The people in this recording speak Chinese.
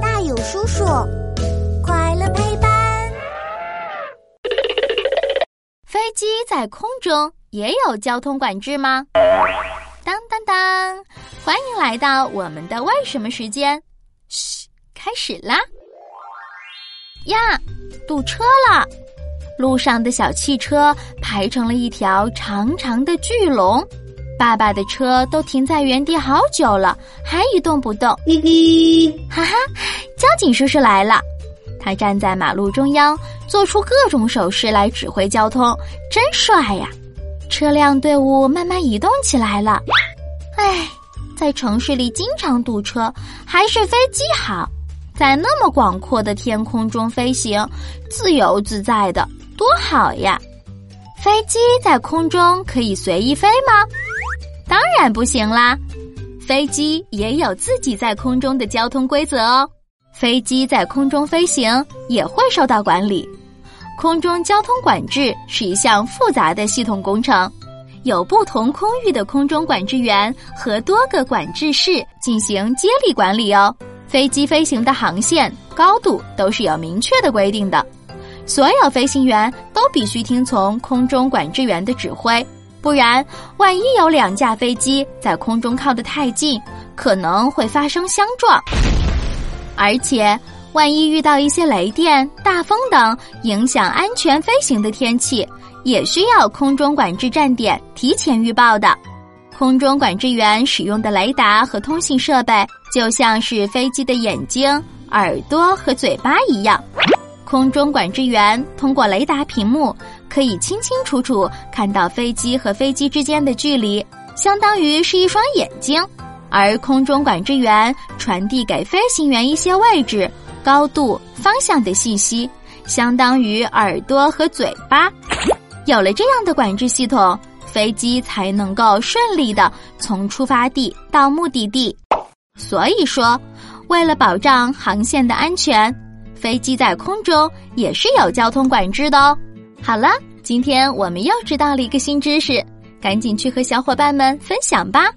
大有叔叔，快乐陪伴。飞机在空中也有交通管制吗？当当当！欢迎来到我们的为什么时间。嘘，开始啦！呀，堵车了！路上的小汽车排成了一条长长的巨龙。爸爸的车都停在原地好久了，还一动不动。滴滴，哈哈，交警叔叔来了！他站在马路中央，做出各种手势来指挥交通，真帅呀！车辆队伍慢慢移动起来了。唉，在城市里经常堵车，还是飞机好，在那么广阔的天空中飞行，自由自在的，多好呀！飞机在空中可以随意飞吗？当然不行啦！飞机也有自己在空中的交通规则哦。飞机在空中飞行也会受到管理。空中交通管制是一项复杂的系统工程，有不同空域的空中管制员和多个管制室进行接力管理哦。飞机飞行的航线、高度都是有明确的规定的，所有飞行员都必须听从空中管制员的指挥。不然，万一有两架飞机在空中靠得太近，可能会发生相撞。而且，万一遇到一些雷电、大风等影响安全飞行的天气，也需要空中管制站点提前预报的。空中管制员使用的雷达和通信设备，就像是飞机的眼睛、耳朵和嘴巴一样。空中管制员通过雷达屏幕。可以清清楚楚看到飞机和飞机之间的距离，相当于是一双眼睛；而空中管制员传递给飞行员一些位置、高度、方向的信息，相当于耳朵和嘴巴。有了这样的管制系统，飞机才能够顺利的从出发地到目的地。所以说，为了保障航线的安全，飞机在空中也是有交通管制的哦。好了，今天我们又知道了一个新知识，赶紧去和小伙伴们分享吧。